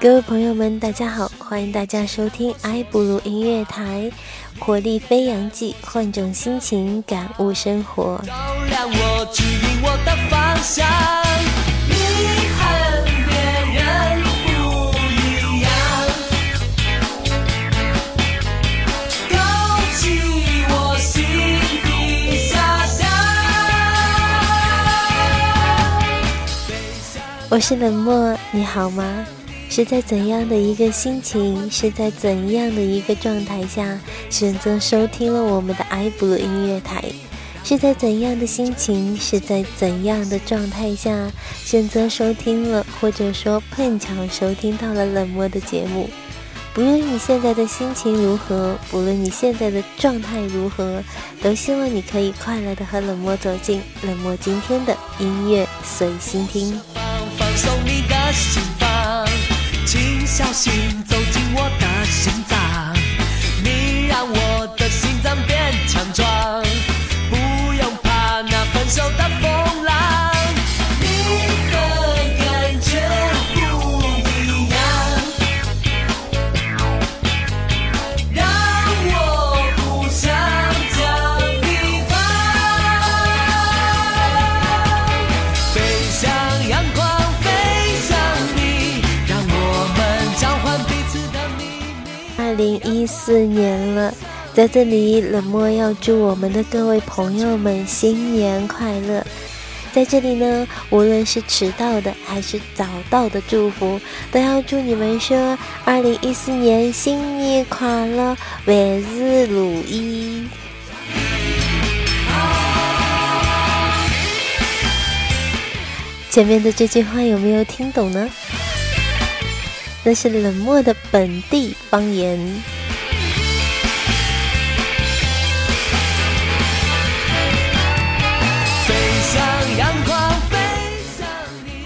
各位朋友们，大家好，欢迎大家收听爱布鲁音乐台，活力飞扬季，换种心情感悟生活。照亮我，指引我的方向。你和别人不一样，勾起我心底遐想。我是冷漠，你好吗？是在怎样的一个心情，是在怎样的一个状态下选择收听了我们的爱布鲁音乐台？是在怎样的心情，是在怎样的状态下选择收听了，或者说碰巧收听到了冷漠的节目？不论你现在的心情如何，不论你现在的状态如何，都希望你可以快乐的和冷漠走进冷漠今天的音乐随心听。小心走进我的心脏，在这里冷漠要祝我们的各位朋友们新年快乐。在这里呢，无论是迟到的还是早到的祝福，都要祝你们说二零一四年新年快乐，万事如意。前面的这句话有没有听懂呢？那是冷漠的本地方言。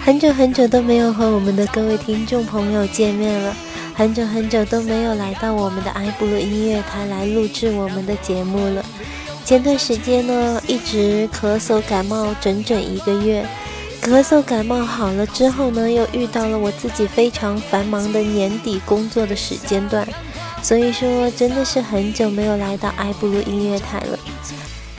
很久很久都没有和我们的各位听众朋友见面了，很久很久都没有来到我们的爱布鲁音乐台来录制我们的节目了。前段时间呢，一直咳嗽感冒整整一个月。咳嗽感冒好了之后呢，又遇到了我自己非常繁忙的年底工作的时间段，所以说真的是很久没有来到爱布鲁音乐台了。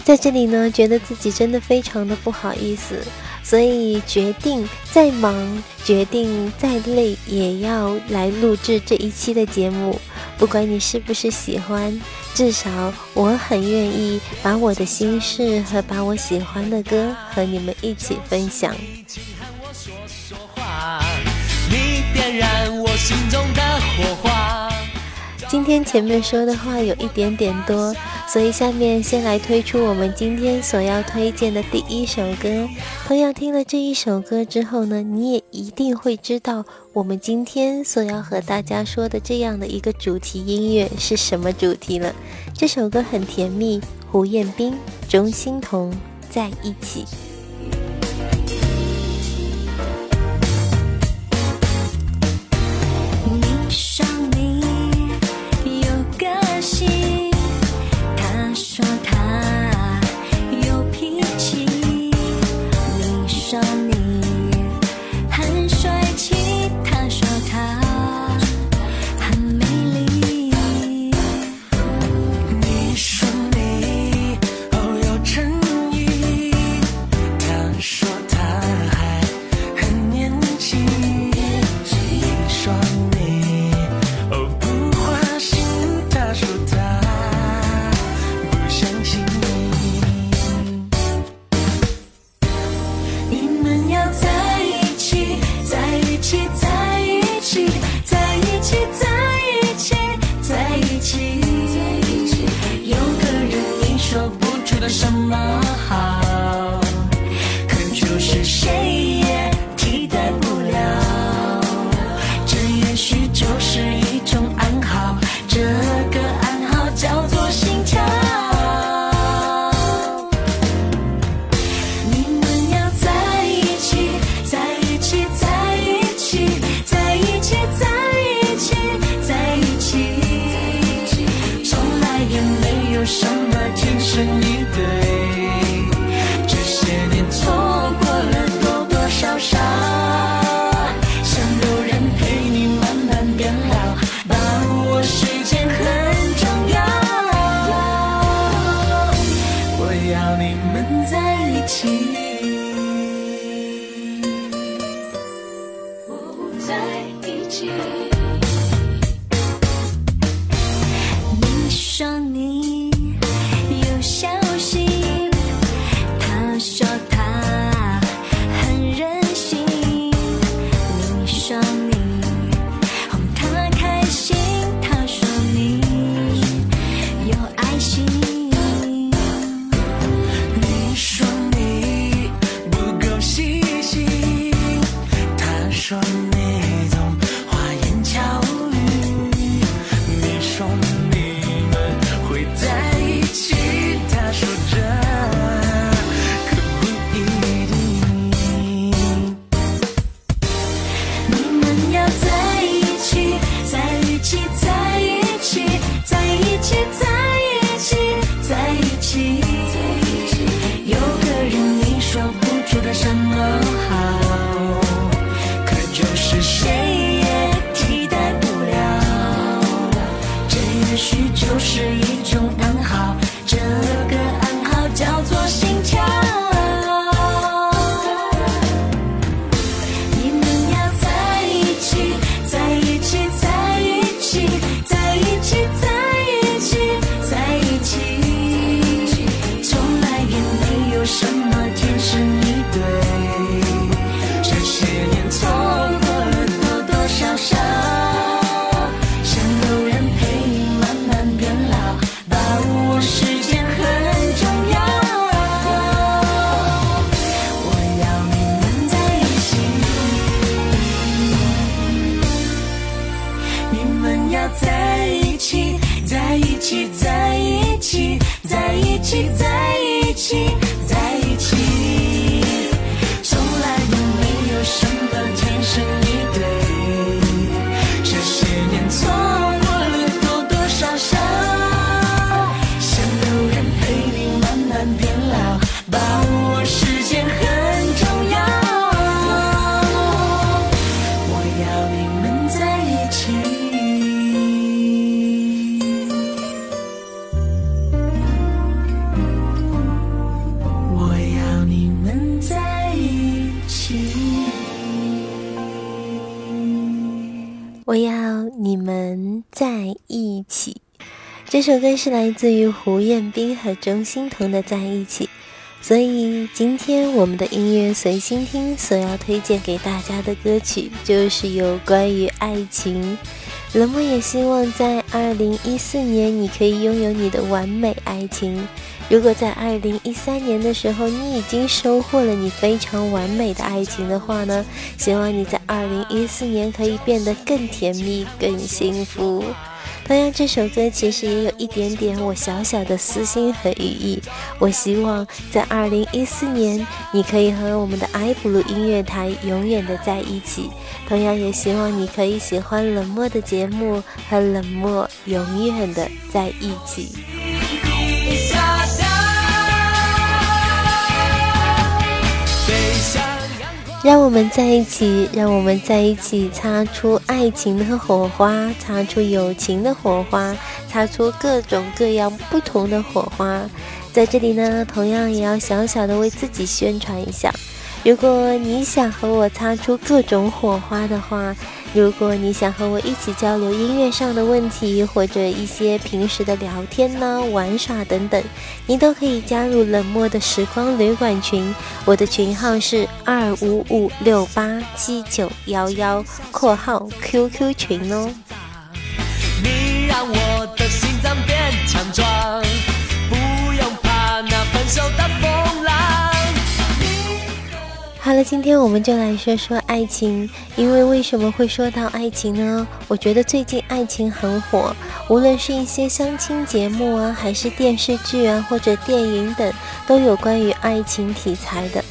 在这里呢，觉得自己真的非常的不好意思，所以决定再忙，决定再累，也要来录制这一期的节目。不管你是不是喜欢，至少我很愿意把我的心事和把我喜欢的歌和你们一起分享。今天前面说的话有一点点多。所以，下面先来推出我们今天所要推荐的第一首歌。同样，听了这一首歌之后呢，你也一定会知道我们今天所要和大家说的这样的一个主题音乐是什么主题了。这首歌很甜蜜，胡彦斌、钟欣桐在一起。一这首歌是来自于胡彦斌和钟欣桐的《在一起》，所以今天我们的音乐随心听所要推荐给大家的歌曲就是有关于爱情。冷漠也希望在二零一四年你可以拥有你的完美爱情。如果在二零一三年的时候你已经收获了你非常完美的爱情的话呢，希望你在二零一四年可以变得更甜蜜、更幸福。同样，这首歌其实也有一点点我小小的私心和寓意。我希望在二零一四年，你可以和我们的 iBlue 音乐台永远的在一起。同样，也希望你可以喜欢冷漠的节目，和冷漠永远的在一起。让我们在一起，让我们在一起，擦出爱情的火花，擦出友情的火花，擦出各种各样不同的火花。在这里呢，同样也要小小的为自己宣传一下。如果你想和我擦出各种火花的话，如果你想和我一起交流音乐上的问题，或者一些平时的聊天呢、玩耍等等，你都可以加入冷漠的时光旅馆群。我的群号是二五五六八七九幺幺（括号 QQ 群）哦。你让我的心脏变强壮，了，今天我们就来说说爱情。因为为什么会说到爱情呢？我觉得最近爱情很火，无论是一些相亲节目啊，还是电视剧啊，或者电影等，都有关于爱情题材的。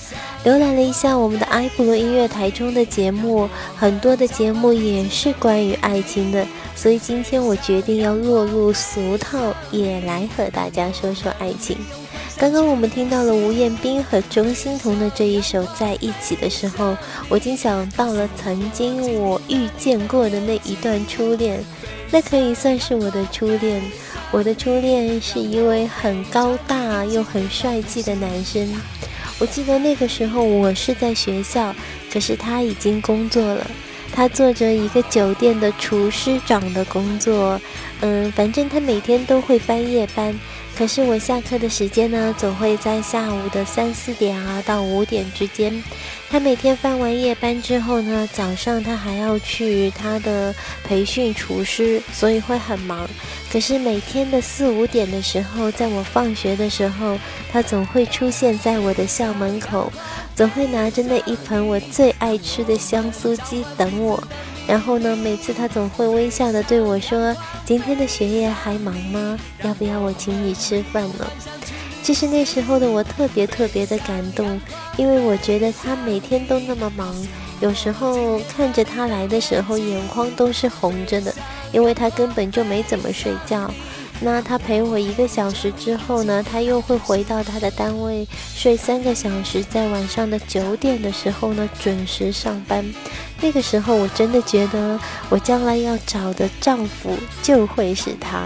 浏览了一下我们的埃布罗音乐台中的节目，很多的节目也是关于爱情的，所以今天我决定要落入俗套，也来和大家说说爱情。刚刚我们听到了吴彦斌和钟欣桐的这一首《在一起》的时候，我竟想到了曾经我遇见过的那一段初恋，那可以算是我的初恋。我的初恋是一位很高大又很帅气的男生。我记得那个时候我是在学校，可是他已经工作了，他做着一个酒店的厨师长的工作，嗯，反正他每天都会翻夜班。可是我下课的时间呢，总会在下午的三四点啊到五点之间。他每天翻完夜班之后呢，早上他还要去他的培训厨师，所以会很忙。可是每天的四五点的时候，在我放学的时候，他总会出现在我的校门口，总会拿着那一盆我最爱吃的香酥鸡等我。然后呢，每次他总会微笑的对我说：“今天的学业还忙吗？要不要我请你吃饭呢？”其实那时候的我特别特别的感动，因为我觉得他每天都那么忙，有时候看着他来的时候，眼眶都是红着的，因为他根本就没怎么睡觉。那他陪我一个小时之后呢，他又会回到他的单位睡三个小时，在晚上的九点的时候呢准时上班。那个时候我真的觉得我将来要找的丈夫就会是他。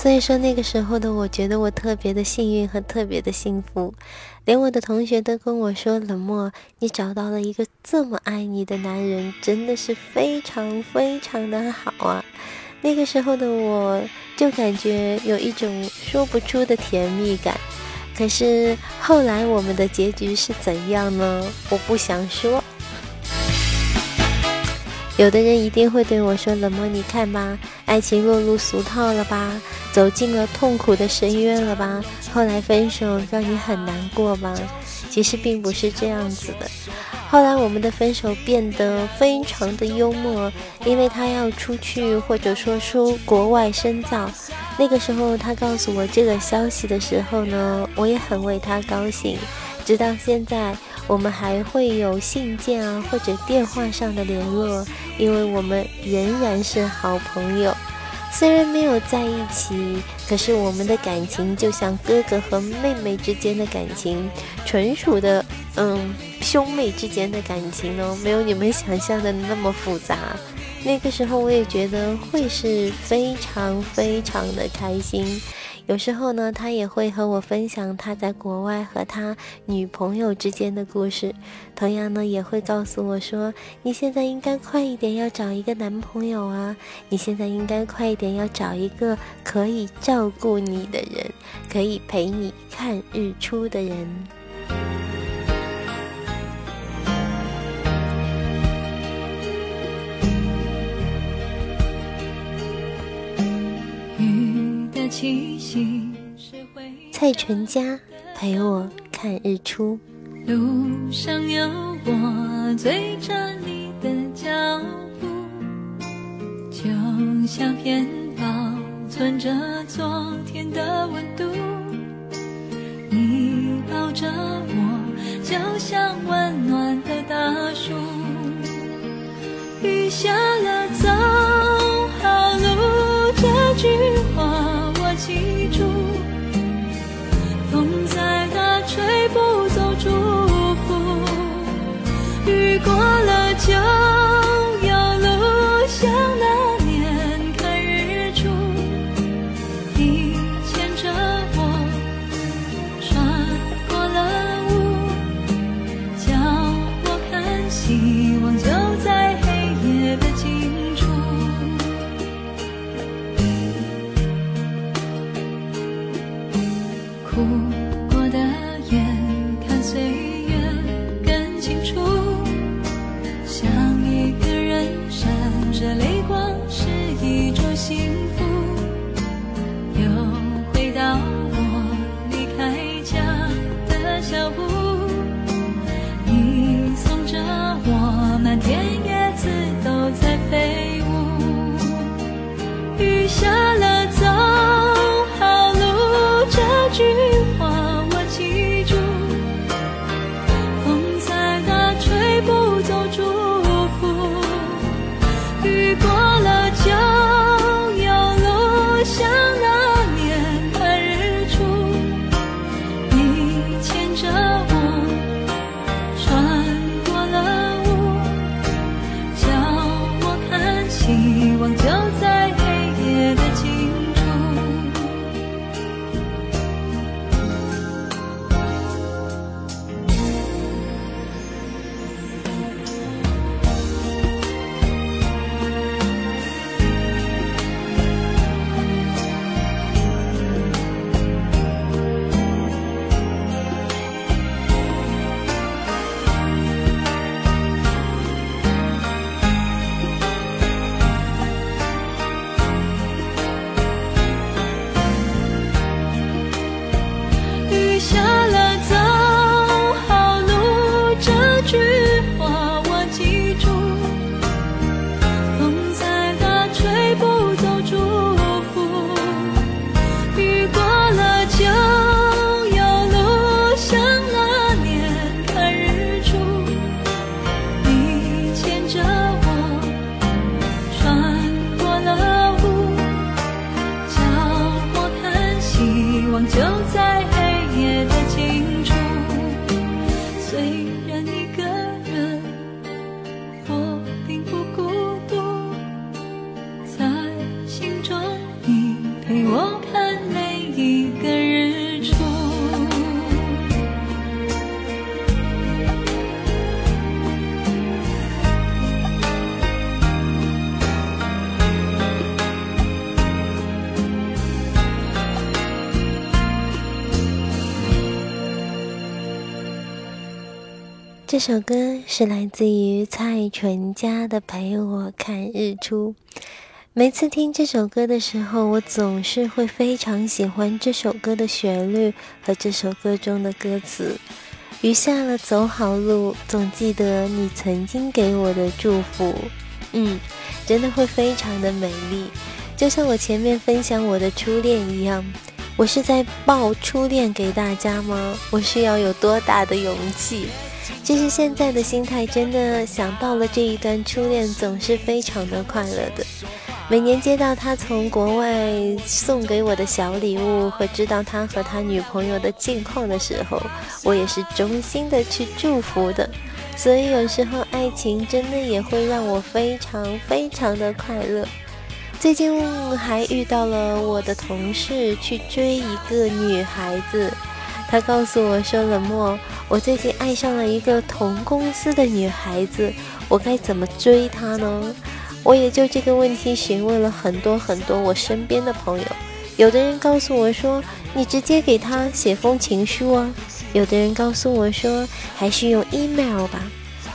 所以说那个时候的我觉得我特别的幸运和特别的幸福，连我的同学都跟我说：“冷漠，你找到了一个这么爱你的男人，真的是非常非常的好啊！”那个时候的我就感觉有一种说不出的甜蜜感。可是后来我们的结局是怎样呢？我不想说。有的人一定会对我说：“冷漠，你看吧，爱情落入俗套了吧，走进了痛苦的深渊了吧？后来分手让你很难过吧？”其实并不是这样子的。后来我们的分手变得非常的幽默，因为他要出去或者说出国外深造。那个时候他告诉我这个消息的时候呢，我也很为他高兴。直到现在，我们还会有信件啊或者电话上的联络，因为我们仍然是好朋友。虽然没有在一起，可是我们的感情就像哥哥和妹妹之间的感情，纯属的，嗯，兄妹之间的感情哦，没有你们想象的那么复杂。那个时候我也觉得会是非常非常的开心。有时候呢，他也会和我分享他在国外和他女朋友之间的故事。同样呢，也会告诉我说：“你现在应该快一点要找一个男朋友啊！你现在应该快一点要找一个可以照顾你的人，可以陪你看日出的人。”蔡淳佳陪我看日出。路上有我追着你的脚步，就像片保存着昨天的温度。你抱着我，就像温暖的大树。雨下了，走好路，这句话。悠悠路像那年看日出，你牵着我，穿过了雾，叫我看希望就在黑夜的尽处。哭过的眼，看岁月更清楚。这首歌是来自于蔡淳佳的《陪我看日出》。每次听这首歌的时候，我总是会非常喜欢这首歌的旋律和这首歌中的歌词。余下了走好路，总记得你曾经给我的祝福。嗯，真的会非常的美丽，就像我前面分享我的初恋一样。我是在报初恋给大家吗？我是要有多大的勇气？就是现在的心态，真的想到了这一段初恋，总是非常的快乐的。每年接到他从国外送给我的小礼物，和知道他和他女朋友的近况的时候，我也是衷心的去祝福的。所以有时候爱情真的也会让我非常非常的快乐。最近还遇到了我的同事去追一个女孩子，他告诉我说：“冷漠，我最近爱上了一个同公司的女孩子，我该怎么追她呢？”我也就这个问题询问了很多很多我身边的朋友，有的人告诉我说你直接给她写封情书啊，有的人告诉我说还是用 email 吧，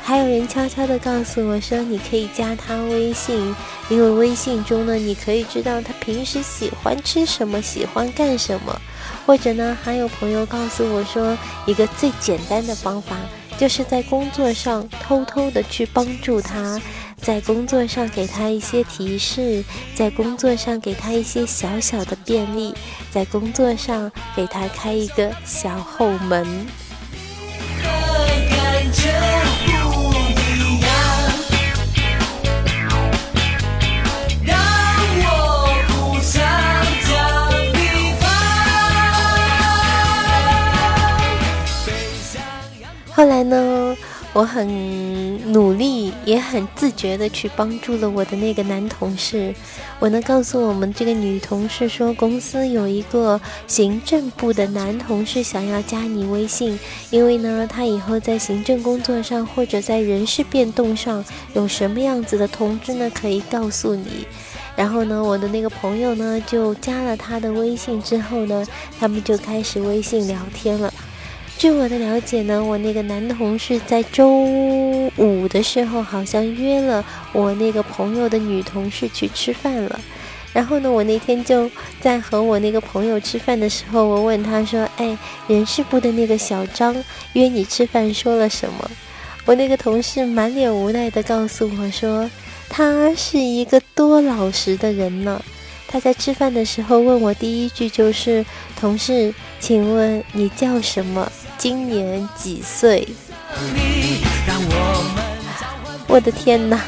还有人悄悄的告诉我说你可以加他微信，因为微信中呢你可以知道他平时喜欢吃什么，喜欢干什么，或者呢还有朋友告诉我说一个最简单的方法，就是在工作上偷偷的去帮助他。在工作上给他一些提示，在工作上给他一些小小的便利，在工作上给他开一个小后门。后来呢？我很努力，也很自觉的去帮助了我的那个男同事。我能告诉我们这个女同事说，公司有一个行政部的男同事想要加你微信，因为呢，他以后在行政工作上或者在人事变动上有什么样子的通知呢，可以告诉你。然后呢，我的那个朋友呢就加了他的微信之后呢，他们就开始微信聊天了。据我的了解呢，我那个男同事在周五的时候好像约了我那个朋友的女同事去吃饭了。然后呢，我那天就在和我那个朋友吃饭的时候，我问他说：“哎，人事部的那个小张约你吃饭说了什么？”我那个同事满脸无奈地告诉我说：“他是一个多老实的人呢。”他在吃饭的时候问我第一句就是：“同事，请问你叫什么？”今年几岁？我的天哪！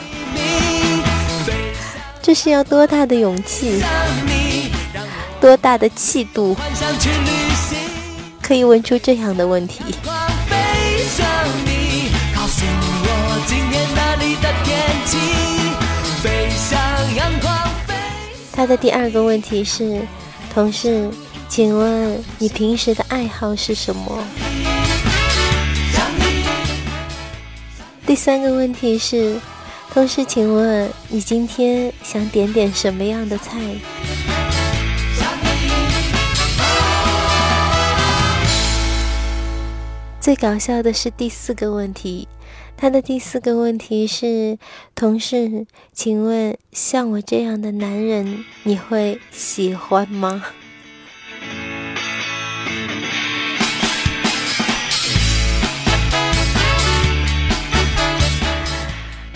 这是要多大的勇气，多大的气度，可以问出这样的问题？他的第二个问题是，同事。请问你平时的爱好是什么？第三个问题是，同事，请问你今天想点点什么样的菜？最搞笑的是第四个问题，他的第四个问题是，同事，请问像我这样的男人，你会喜欢吗？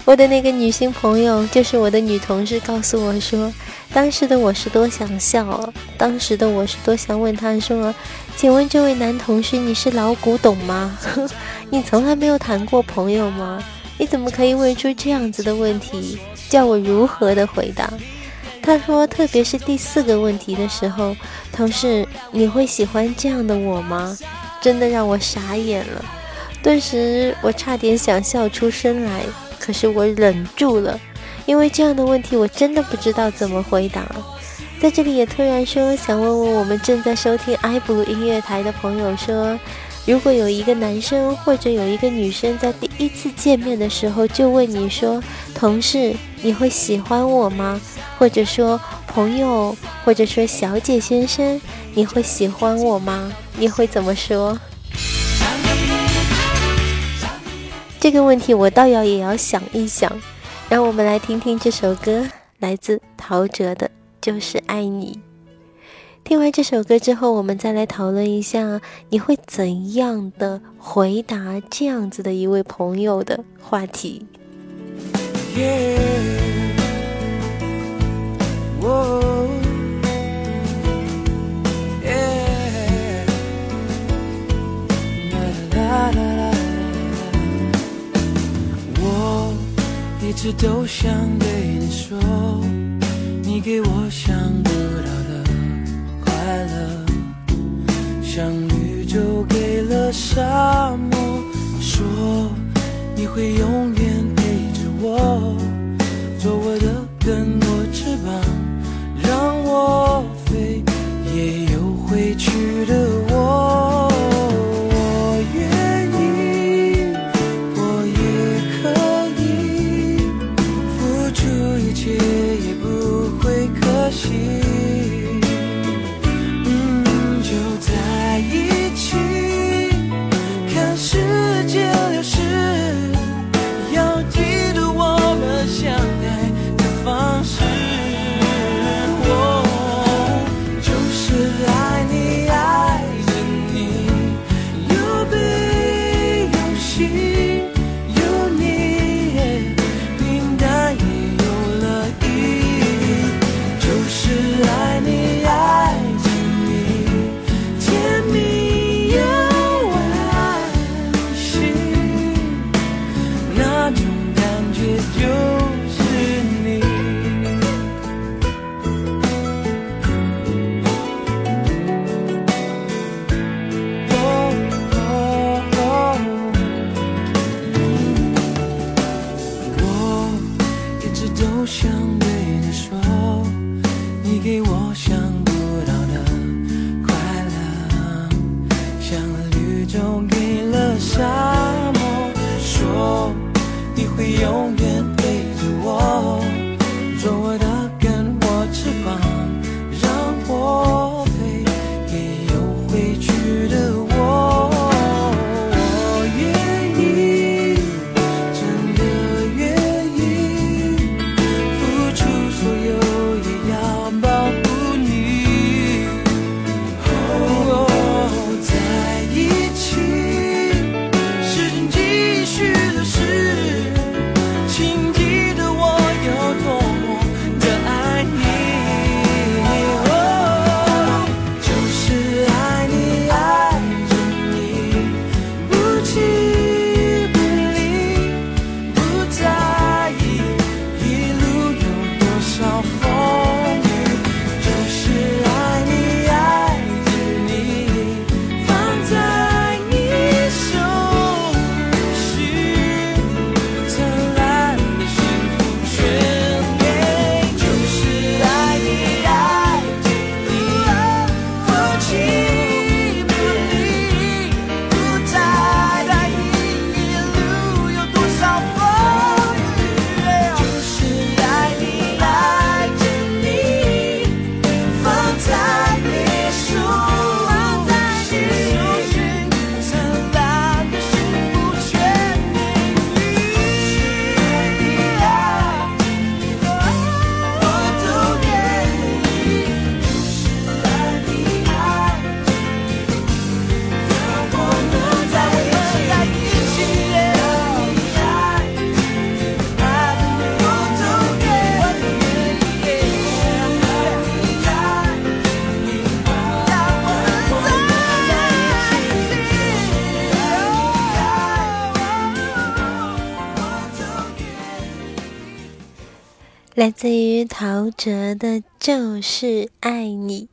我的那个女性朋友，就是我的女同事，告诉我说，当时的我是多想笑，当时的我是多想问她说，请问这位男同事，你是老古董吗？你从来没有谈过朋友吗？你怎么可以问出这样子的问题？叫我如何的回答？他说，特别是第四个问题的时候，同事，你会喜欢这样的我吗？真的让我傻眼了，顿时我差点想笑出声来。可是我忍住了，因为这样的问题我真的不知道怎么回答。在这里也突然说，想问问我们正在收听爱布鲁音乐台的朋友说，如果有一个男生或者有一个女生在第一次见面的时候就问你说，同事你会喜欢我吗？或者说朋友，或者说小姐先生，你会喜欢我吗？你会怎么说？这个问题我倒要也要想一想，让我们来听听这首歌，来自陶喆的《就是爱你》。听完这首歌之后，我们再来讨论一下，你会怎样的回答这样子的一位朋友的话题。一直都想对你说，你给我想不到的快乐，像绿洲给了沙漠，说你会永远陪着我，做我的根，我翅膀，让我飞，也有回去的永远来自于陶喆的《就是爱你》。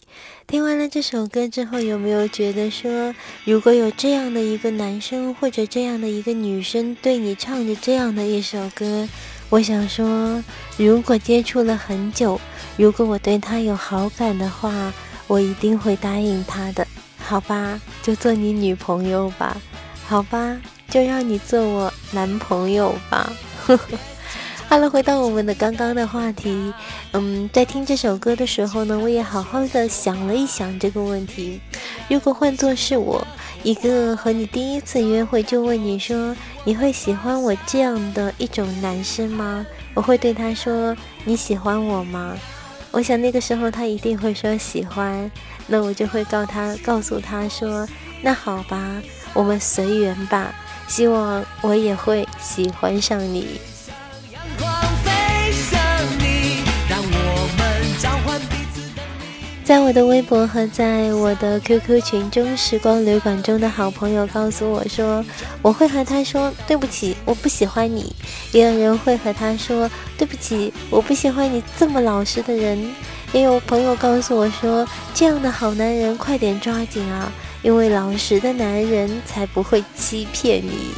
听完了这首歌之后，有没有觉得说，如果有这样的一个男生或者这样的一个女生对你唱着这样的一首歌，我想说，如果接触了很久，如果我对他有好感的话，我一定会答应他的，好吧？就做你女朋友吧，好吧？就让你做我男朋友吧。呵 呵了，回到我们的刚刚的话题，嗯，在听这首歌的时候呢，我也好好的想了一想这个问题。如果换作是我，一个和你第一次约会就问你说你会喜欢我这样的一种男生吗？我会对他说你喜欢我吗？我想那个时候他一定会说喜欢，那我就会告他，告诉他说，那好吧，我们随缘吧。希望我也会喜欢上你。在我的微博和在我的 QQ 群中，时光旅馆中的好朋友告诉我说，我会和他说对不起，我不喜欢你。也有人会和他说对不起，我不喜欢你这么老实的人。也有朋友告诉我说，这样的好男人快点抓紧啊，因为老实的男人才不会欺骗你。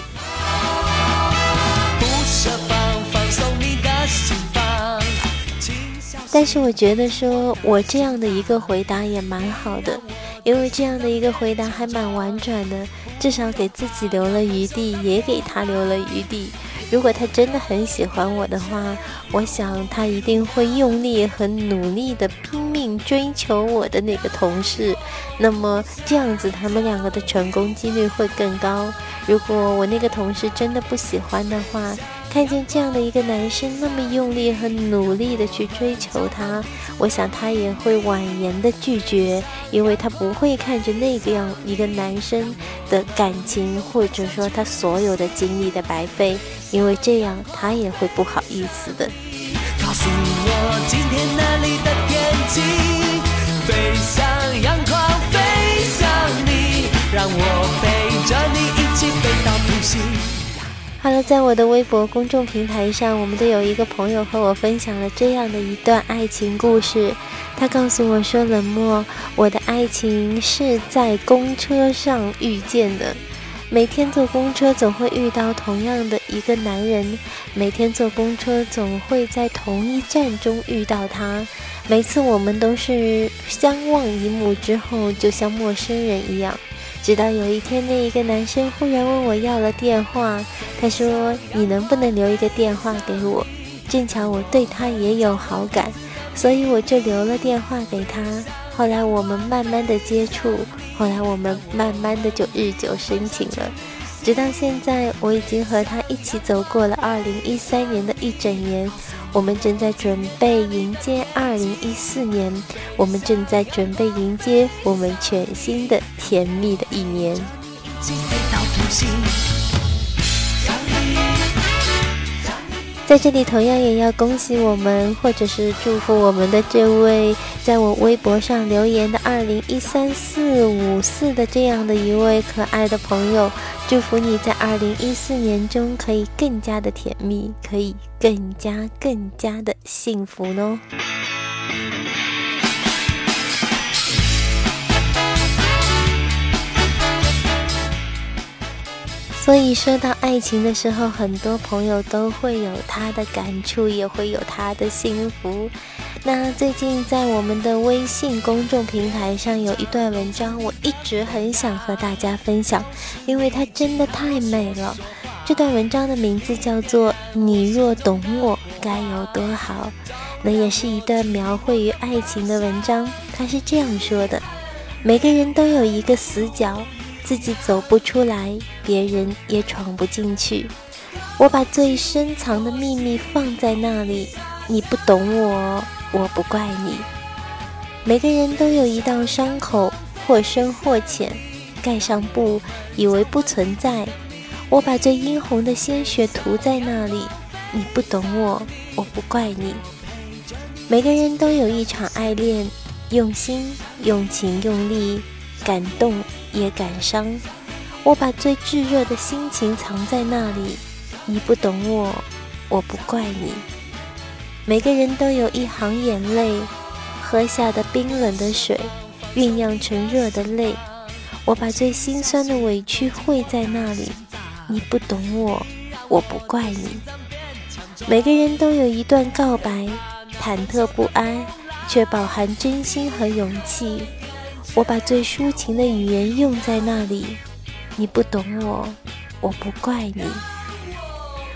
但是我觉得说，我这样的一个回答也蛮好的，因为这样的一个回答还蛮婉转的，至少给自己留了余地，也给他留了余地。如果他真的很喜欢我的话，我想他一定会用力很努力的拼命追求我的那个同事。那么这样子，他们两个的成功几率会更高。如果我那个同事真的不喜欢的话，看见这样的一个男生那么用力和努力的去追求她，我想她也会婉言的拒绝，因为她不会看着那个样一个男生的感情，或者说他所有的精力的白费，因为这样他也会不好意思的。告诉我今天那里的天气，飞向阳光，飞向你，让我陪着你一起飞到土星。好了，在我的微博公众平台上，我们都有一个朋友和我分享了这样的一段爱情故事。他告诉我说：“冷漠，我的爱情是在公车上遇见的。每天坐公车总会遇到同样的一个男人，每天坐公车总会在同一站中遇到他。每次我们都是相望一目之后，就像陌生人一样。”直到有一天，那一个男生忽然问我要了电话，他说：“你能不能留一个电话给我？”正巧我对他也有好感，所以我就留了电话给他。后来我们慢慢的接触，后来我们慢慢的就日久生情了。直到现在，我已经和他一起走过了2013年的一整年。我们正在准备迎接二零一四年，我们正在准备迎接我们全新的甜蜜的一年。在这里，同样也要恭喜我们，或者是祝福我们的这位在我微博上留言的二零一三四五四的这样的一位可爱的朋友，祝福你在二零一四年中可以更加的甜蜜，可以更加更加的幸福呢。所以说到爱情的时候，很多朋友都会有他的感触，也会有他的幸福。那最近在我们的微信公众平台上有一段文章，我一直很想和大家分享，因为它真的太美了。这段文章的名字叫做《你若懂我该有多好》，那也是一段描绘于爱情的文章。它是这样说的：每个人都有一个死角。自己走不出来，别人也闯不进去。我把最深藏的秘密放在那里，你不懂我，我不怪你。每个人都有一道伤口，或深或浅，盖上布，以为不存在。我把最殷红的鲜血涂在那里，你不懂我，我不怪你。每个人都有一场爱恋，用心、用情、用力，感动。也感伤，我把最炙热的心情藏在那里。你不懂我，我不怪你。每个人都有一行眼泪，喝下的冰冷的水，酝酿成热的泪。我把最心酸的委屈汇在那里。你不懂我，我不怪你。每个人都有一段告白，忐忑不安，却饱含真心和勇气。我把最抒情的语言用在那里，你不懂我，我不怪你。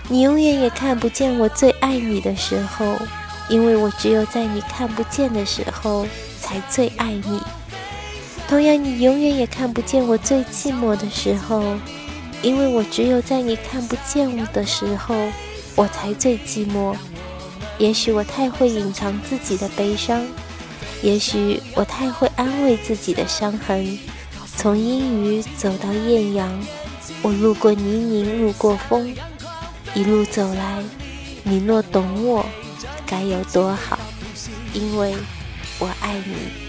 你永远也看不见我最爱你的时候，因为我只有在你看不见的时候才最爱你。同样，你永远也看不见我最寂寞的时候，因为我只有在你看不见我的时候，我才最寂寞。也许我太会隐藏自己的悲伤，也许我太会安慰自己的伤痕。从阴雨走到艳阳，我路过泥泞，路过风，一路走来，你若懂我，该有多好？因为我爱你。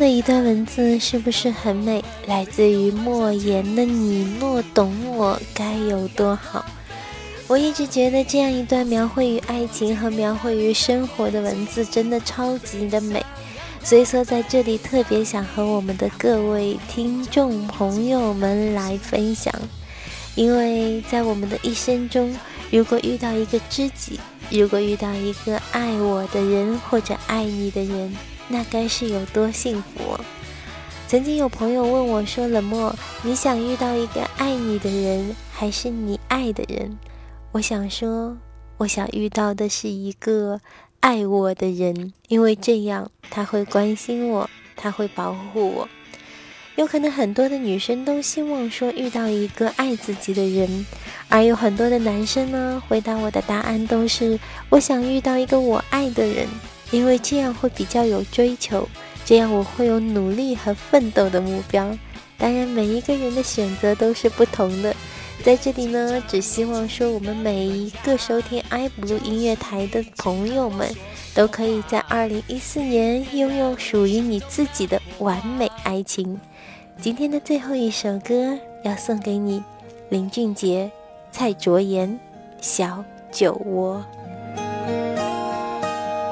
的一段文字是不是很美？来自于莫言的“你若懂我，该有多好”。我一直觉得这样一段描绘于爱情和描绘于生活的文字真的超级的美，所以说在这里特别想和我们的各位听众朋友们来分享，因为在我们的一生中，如果遇到一个知己，如果遇到一个爱我的人或者爱你的人。那该是有多幸福！曾经有朋友问我说：“冷漠，你想遇到一个爱你的人，还是你爱的人？”我想说，我想遇到的是一个爱我的人，因为这样他会关心我，他会保护我。有可能很多的女生都希望说遇到一个爱自己的人，而有很多的男生呢，回答我的答案都是：“我想遇到一个我爱的人。”因为这样会比较有追求，这样我会有努力和奋斗的目标。当然，每一个人的选择都是不同的。在这里呢，只希望说我们每一个收听 iblu 音乐台的朋友们，都可以在2014年拥有属于你自己的完美爱情。今天的最后一首歌要送给你，林俊杰、蔡卓妍，《小酒窝》。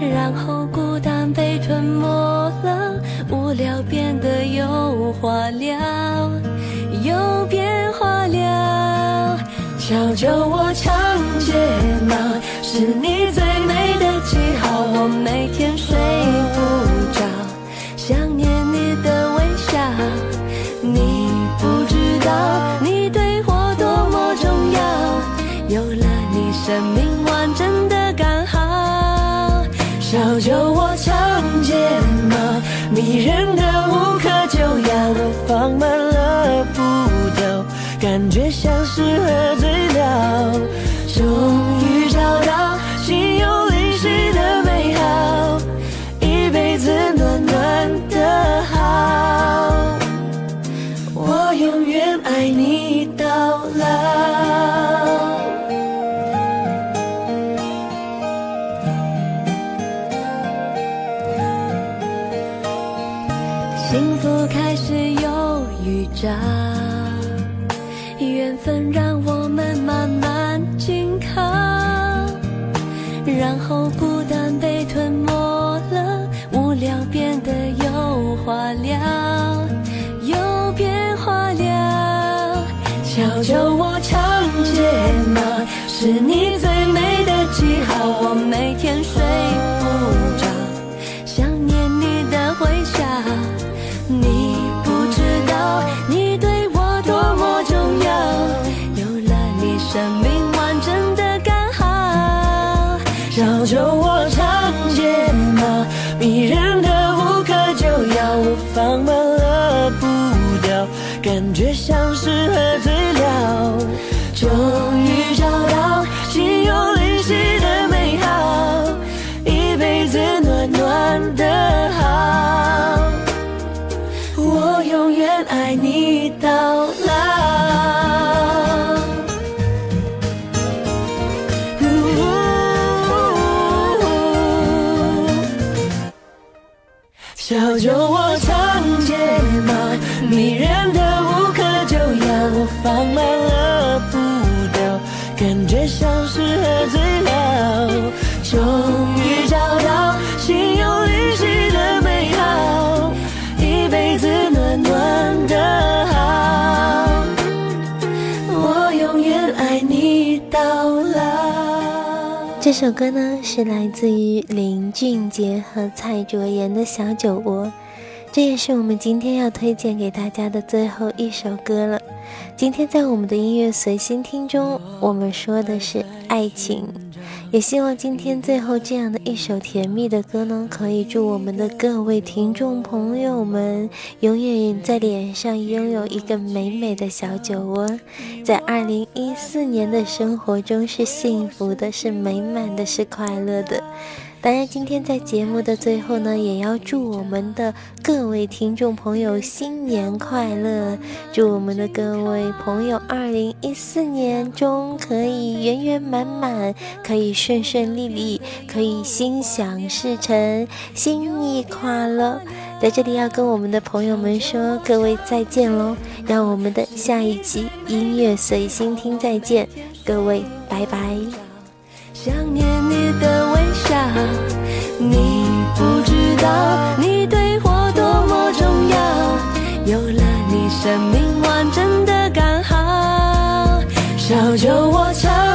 然后孤单被吞没了，无聊变得有话聊，有变化了。小酒窝长睫毛，是你最美的记号。我每天睡不着，是这首歌呢是来自于林俊杰和蔡卓妍的小酒窝，这也是我们今天要推荐给大家的最后一首歌了。今天在我们的音乐随心听中，我们说的是爱情，也希望今天最后这样的一首甜蜜的歌呢，可以祝我们的各位听众朋友们永远在脸上拥有一个美美的小酒窝，在二零一四年的生活中是幸福的，是美满的，是快乐的。当然，今天在节目的最后呢，也要祝我们的各位听众朋友新年快乐！祝我们的各位朋友二零一四年中可以圆圆满满，可以顺顺利利，可以心想事成，新年快乐！在这里要跟我们的朋友们说，各位再见喽！让我们的下一期音乐随心听再见，各位拜拜。想念你的微笑，你不知道你对我多么重要。有了你，生命完整的刚好。小酒窝长。